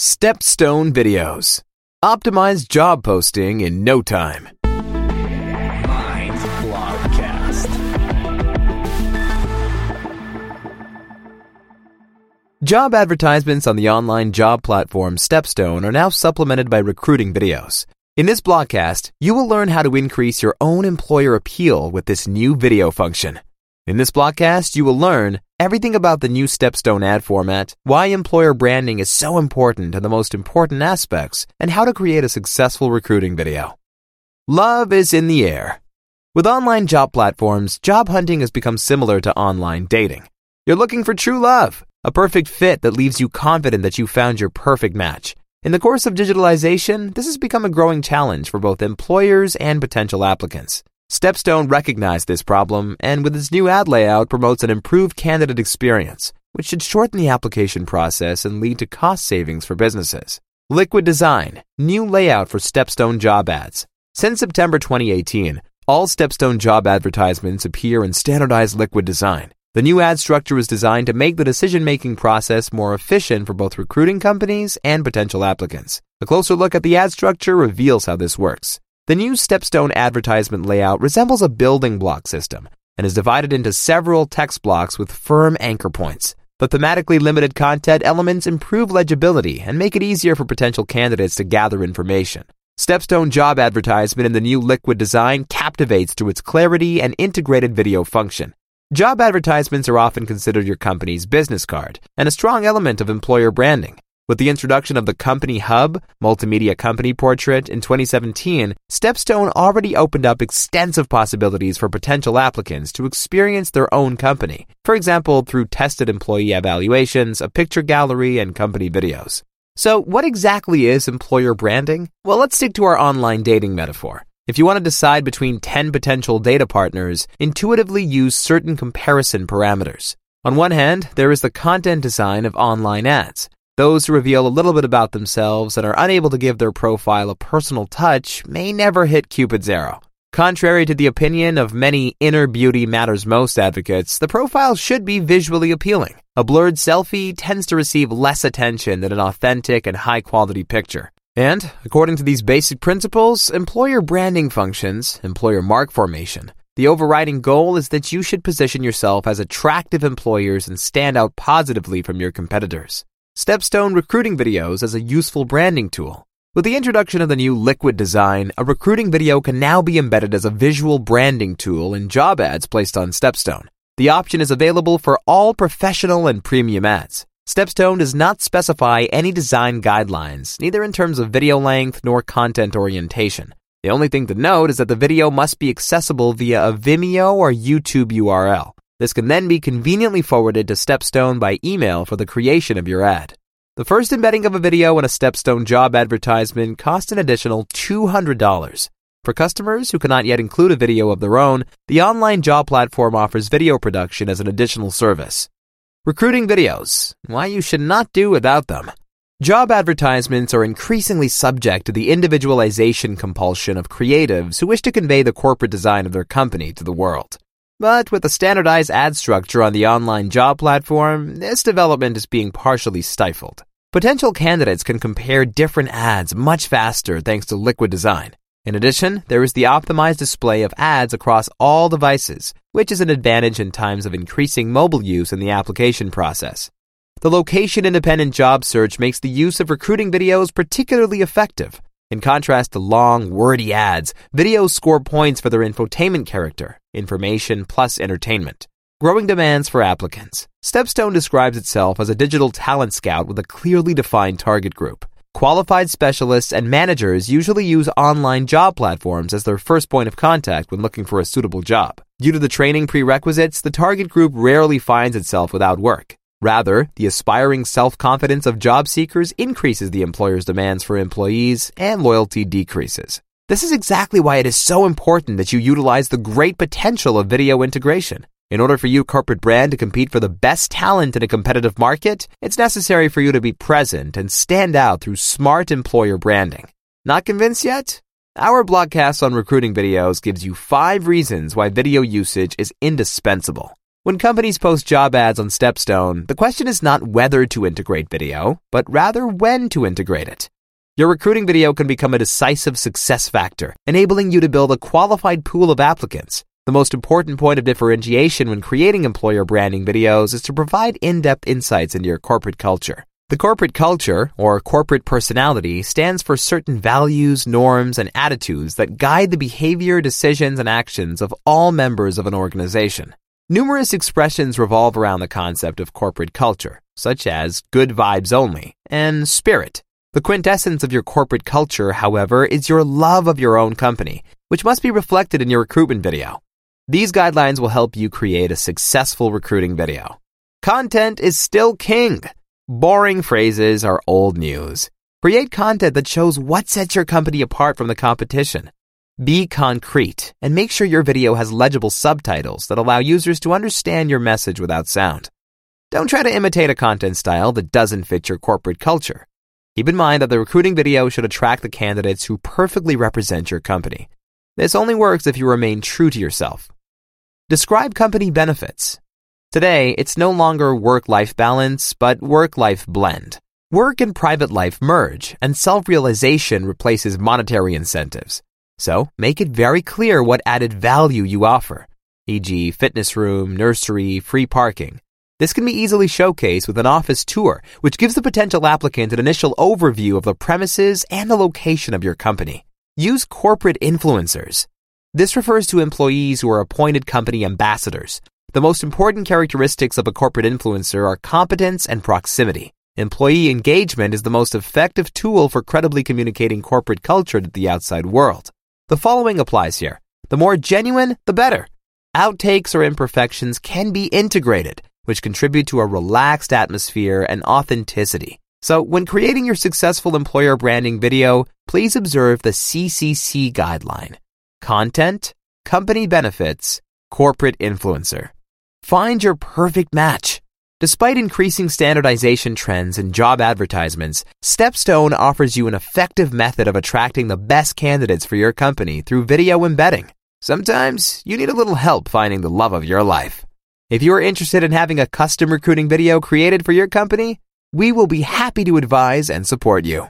Stepstone Videos. Optimize job posting in no time. Job advertisements on the online job platform Stepstone are now supplemented by recruiting videos. In this blogcast, you will learn how to increase your own employer appeal with this new video function. In this blogcast, you will learn everything about the new Stepstone ad format, why employer branding is so important and the most important aspects, and how to create a successful recruiting video. Love is in the air. With online job platforms, job hunting has become similar to online dating. You're looking for true love, a perfect fit that leaves you confident that you found your perfect match. In the course of digitalization, this has become a growing challenge for both employers and potential applicants. Stepstone recognized this problem and with its new ad layout promotes an improved candidate experience, which should shorten the application process and lead to cost savings for businesses. Liquid Design, new layout for Stepstone job ads. Since September 2018, all Stepstone job advertisements appear in standardized Liquid Design. The new ad structure is designed to make the decision making process more efficient for both recruiting companies and potential applicants. A closer look at the ad structure reveals how this works. The new Stepstone advertisement layout resembles a building block system and is divided into several text blocks with firm anchor points. The thematically limited content elements improve legibility and make it easier for potential candidates to gather information. Stepstone job advertisement in the new liquid design captivates through its clarity and integrated video function. Job advertisements are often considered your company's business card and a strong element of employer branding. With the introduction of the Company Hub, multimedia company portrait in 2017, Stepstone already opened up extensive possibilities for potential applicants to experience their own company. For example, through tested employee evaluations, a picture gallery, and company videos. So, what exactly is employer branding? Well, let's stick to our online dating metaphor. If you want to decide between 10 potential data partners, intuitively use certain comparison parameters. On one hand, there is the content design of online ads. Those who reveal a little bit about themselves and are unable to give their profile a personal touch may never hit Cupid's arrow. Contrary to the opinion of many inner beauty matters most advocates, the profile should be visually appealing. A blurred selfie tends to receive less attention than an authentic and high quality picture. And, according to these basic principles, employer branding functions, employer mark formation, the overriding goal is that you should position yourself as attractive employers and stand out positively from your competitors. Stepstone recruiting videos as a useful branding tool. With the introduction of the new Liquid design, a recruiting video can now be embedded as a visual branding tool in job ads placed on Stepstone. The option is available for all professional and premium ads. Stepstone does not specify any design guidelines, neither in terms of video length nor content orientation. The only thing to note is that the video must be accessible via a Vimeo or YouTube URL. This can then be conveniently forwarded to Stepstone by email for the creation of your ad. The first embedding of a video in a Stepstone job advertisement costs an additional $200. For customers who cannot yet include a video of their own, the online job platform offers video production as an additional service. Recruiting videos. Why you should not do without them. Job advertisements are increasingly subject to the individualization compulsion of creatives who wish to convey the corporate design of their company to the world. But with a standardized ad structure on the online job platform, this development is being partially stifled. Potential candidates can compare different ads much faster thanks to Liquid Design. In addition, there is the optimized display of ads across all devices, which is an advantage in times of increasing mobile use in the application process. The location independent job search makes the use of recruiting videos particularly effective. In contrast to long, wordy ads, videos score points for their infotainment character, information plus entertainment. Growing demands for applicants. Stepstone describes itself as a digital talent scout with a clearly defined target group. Qualified specialists and managers usually use online job platforms as their first point of contact when looking for a suitable job. Due to the training prerequisites, the target group rarely finds itself without work. Rather, the aspiring self-confidence of job seekers increases the employer's demands for employees and loyalty decreases. This is exactly why it is so important that you utilize the great potential of video integration. In order for your corporate brand to compete for the best talent in a competitive market, it's necessary for you to be present and stand out through smart employer branding. Not convinced yet? Our blogcast on recruiting videos gives you five reasons why video usage is indispensable. When companies post job ads on Stepstone, the question is not whether to integrate video, but rather when to integrate it. Your recruiting video can become a decisive success factor, enabling you to build a qualified pool of applicants. The most important point of differentiation when creating employer branding videos is to provide in-depth insights into your corporate culture. The corporate culture, or corporate personality, stands for certain values, norms, and attitudes that guide the behavior, decisions, and actions of all members of an organization. Numerous expressions revolve around the concept of corporate culture, such as good vibes only and spirit. The quintessence of your corporate culture, however, is your love of your own company, which must be reflected in your recruitment video. These guidelines will help you create a successful recruiting video. Content is still king. Boring phrases are old news. Create content that shows what sets your company apart from the competition. Be concrete and make sure your video has legible subtitles that allow users to understand your message without sound. Don't try to imitate a content style that doesn't fit your corporate culture. Keep in mind that the recruiting video should attract the candidates who perfectly represent your company. This only works if you remain true to yourself. Describe company benefits. Today, it's no longer work-life balance, but work-life blend. Work and private life merge, and self-realization replaces monetary incentives. So make it very clear what added value you offer, e.g., fitness room, nursery, free parking. This can be easily showcased with an office tour, which gives the potential applicant an initial overview of the premises and the location of your company. Use corporate influencers. This refers to employees who are appointed company ambassadors. The most important characteristics of a corporate influencer are competence and proximity. Employee engagement is the most effective tool for credibly communicating corporate culture to the outside world. The following applies here. The more genuine, the better. Outtakes or imperfections can be integrated, which contribute to a relaxed atmosphere and authenticity. So when creating your successful employer branding video, please observe the CCC guideline. Content, company benefits, corporate influencer. Find your perfect match. Despite increasing standardization trends in job advertisements, Stepstone offers you an effective method of attracting the best candidates for your company through video embedding. Sometimes you need a little help finding the love of your life. If you are interested in having a custom recruiting video created for your company, we will be happy to advise and support you.